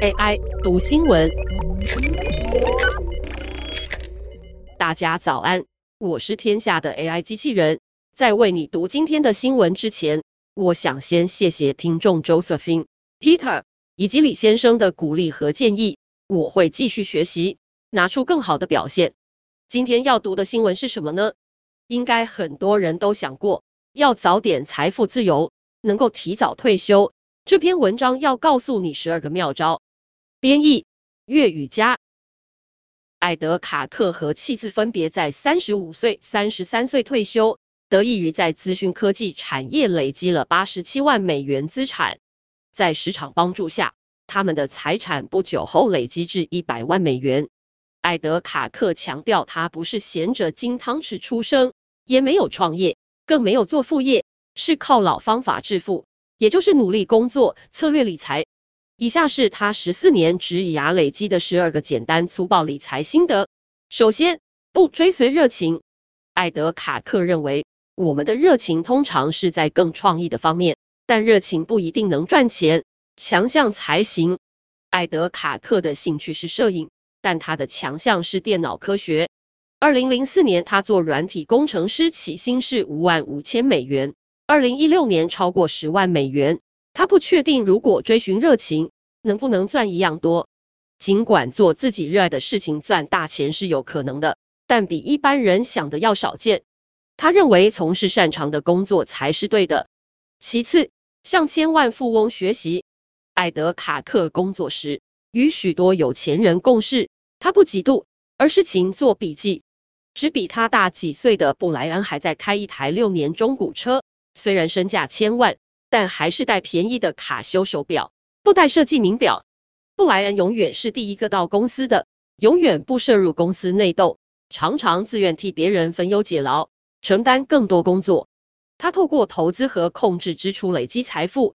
AI 读新闻，大家早安，我是天下的 AI 机器人。在为你读今天的新闻之前，我想先谢谢听众 Josephine、Peter 以及李先生的鼓励和建议，我会继续学习，拿出更好的表现。今天要读的新闻是什么呢？应该很多人都想过，要早点财富自由，能够提早退休。这篇文章要告诉你十二个妙招。编译：粤语加。艾德卡克和妻子分别在三十五岁、三十三岁退休，得益于在资讯科技产业累积了八十七万美元资产。在市场帮助下，他们的财产不久后累积至一百万美元。艾德卡克强调，他不是衔着金汤匙出生，也没有创业，更没有做副业，是靠老方法致富。也就是努力工作、策略理财。以下是他十四年职涯累积的十二个简单粗暴理财心得。首先，不追随热情。艾德卡克认为，我们的热情通常是在更创意的方面，但热情不一定能赚钱，强项才行。艾德卡克的兴趣是摄影，但他的强项是电脑科学。二零零四年，他做软体工程师，起薪是五万五千美元。二零一六年超过十万美元，他不确定如果追寻热情能不能赚一样多。尽管做自己热爱的事情赚大钱是有可能的，但比一般人想的要少见。他认为从事擅长的工作才是对的。其次，向千万富翁学习。艾德卡克工作时与许多有钱人共事，他不嫉妒，而是勤做笔记。只比他大几岁的布莱恩还在开一台六年中古车。虽然身价千万，但还是戴便宜的卡修手表，不戴设计名表。布莱恩永远是第一个到公司的，永远不涉入公司内斗，常常自愿替别人分忧解劳，承担更多工作。他透过投资和控制支出累积财富。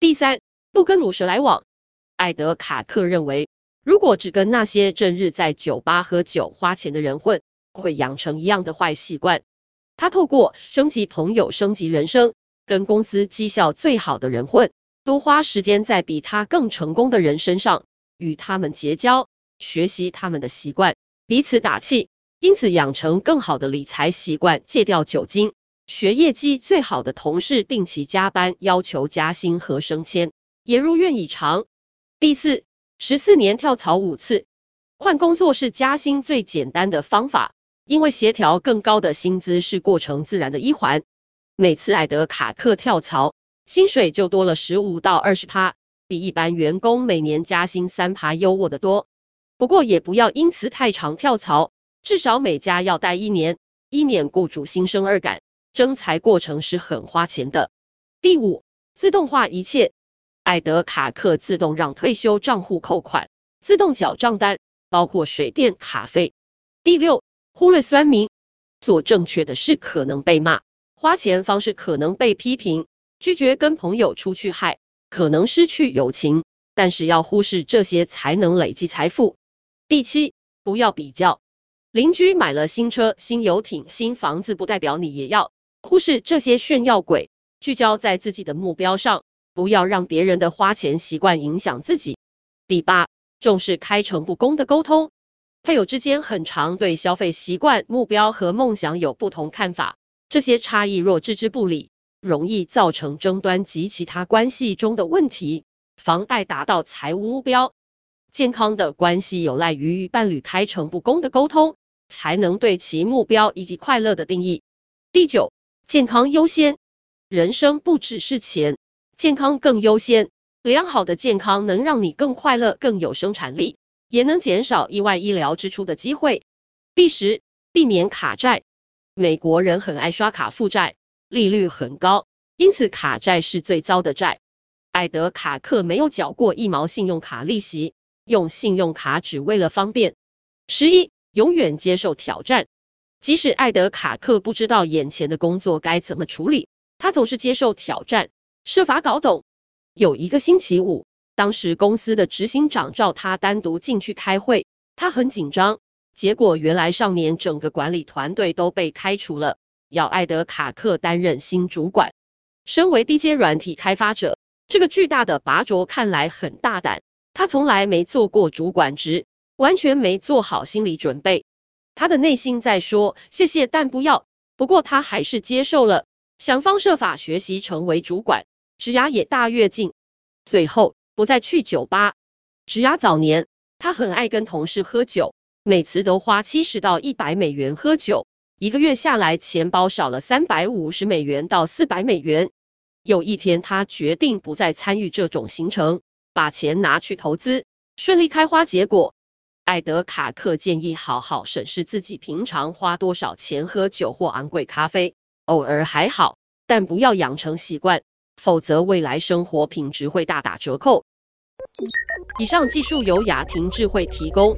第三，不跟鲁蛇来往。艾德卡克认为，如果只跟那些正日在酒吧喝酒花钱的人混，会养成一样的坏习惯。他透过升级朋友、升级人生，跟公司绩效最好的人混，多花时间在比他更成功的人身上，与他们结交，学习他们的习惯，彼此打气，因此养成更好的理财习惯，戒掉酒精，学业绩最好的同事定期加班，要求加薪和升迁，也如愿以偿。第四，十四年跳槽五次，换工作是加薪最简单的方法。因为协调更高的薪资是过程自然的一环，每次艾德卡克跳槽，薪水就多了十五到二十趴，比一般员工每年加薪三趴优渥的多。不过也不要因此太常跳槽，至少每家要待一年，以免雇主心生二感。征才过程是很花钱的。第五，自动化一切，艾德卡克自动让退休账户扣款，自动缴账单，包括水电卡费。第六。忽略酸民，做正确的事可能被骂，花钱方式可能被批评，拒绝跟朋友出去嗨，可能失去友情，但是要忽视这些才能累积财富。第七，不要比较，邻居买了新车、新游艇、新房子，不代表你也要。忽视这些炫耀鬼，聚焦在自己的目标上，不要让别人的花钱习惯影响自己。第八，重视开诚布公的沟通。配偶之间很常对消费习惯、目标和梦想有不同看法，这些差异若置之不理，容易造成争端及其他关系中的问题，妨碍达到财务目标。健康的关系有赖于与伴侣开诚布公的沟通，才能对其目标以及快乐的定义。第九，健康优先，人生不只是钱，健康更优先。良好的健康能让你更快乐、更有生产力。也能减少意外医疗支出的机会。第十，避免卡债。美国人很爱刷卡负债，利率很高，因此卡债是最糟的债。艾德卡克没有缴过一毛信用卡利息，用信用卡只为了方便。十一，永远接受挑战。即使艾德卡克不知道眼前的工作该怎么处理，他总是接受挑战，设法搞懂。有一个星期五。当时公司的执行长召他单独进去开会，他很紧张。结果原来上年整个管理团队都被开除了，要艾德卡克担任新主管。身为低阶软体开发者，这个巨大的拔擢看来很大胆，他从来没做过主管职，完全没做好心理准备。他的内心在说：“谢谢，但不要。”不过他还是接受了，想方设法学习成为主管，职涯也大跃进。最后不再去酒吧。职涯早年，他很爱跟同事喝酒，每次都花七十到一百美元喝酒，一个月下来，钱包少了三百五十美元到四百美元。有一天，他决定不再参与这种行程，把钱拿去投资，顺利开花结果。艾德卡克建议好好审视自己平常花多少钱喝酒或昂贵咖啡，偶尔还好，但不要养成习惯，否则未来生活品质会大打折扣。以上技术由雅婷智慧提供。